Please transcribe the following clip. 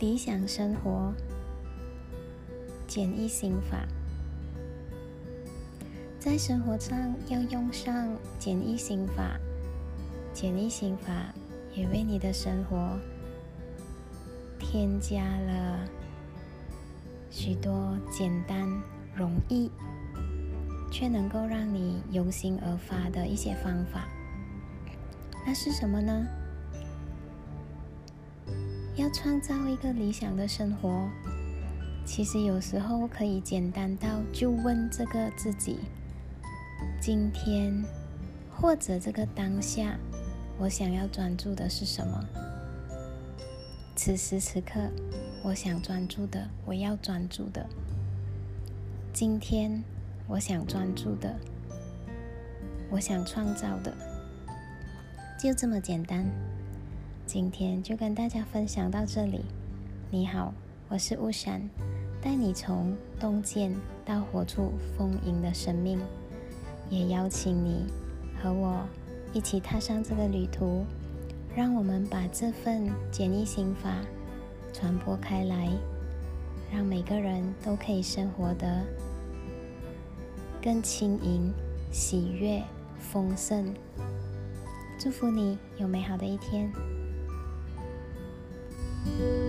理想生活简易心法，在生活上要用上简易心法。简易心法也为你的生活添加了许多简单、容易，却能够让你由心而发的一些方法。那是什么呢？要创造一个理想的生活，其实有时候可以简单到就问这个自己：今天或者这个当下，我想要专注的是什么？此时此刻，我想专注的，我要专注的。今天我想专注的，我想创造的，就这么简单。今天就跟大家分享到这里。你好，我是巫山，带你从洞见到活出丰盈的生命。也邀请你和我一起踏上这个旅途，让我们把这份简易心法传播开来，让每个人都可以生活得更轻盈、喜悦、丰盛。祝福你有美好的一天。Thank you.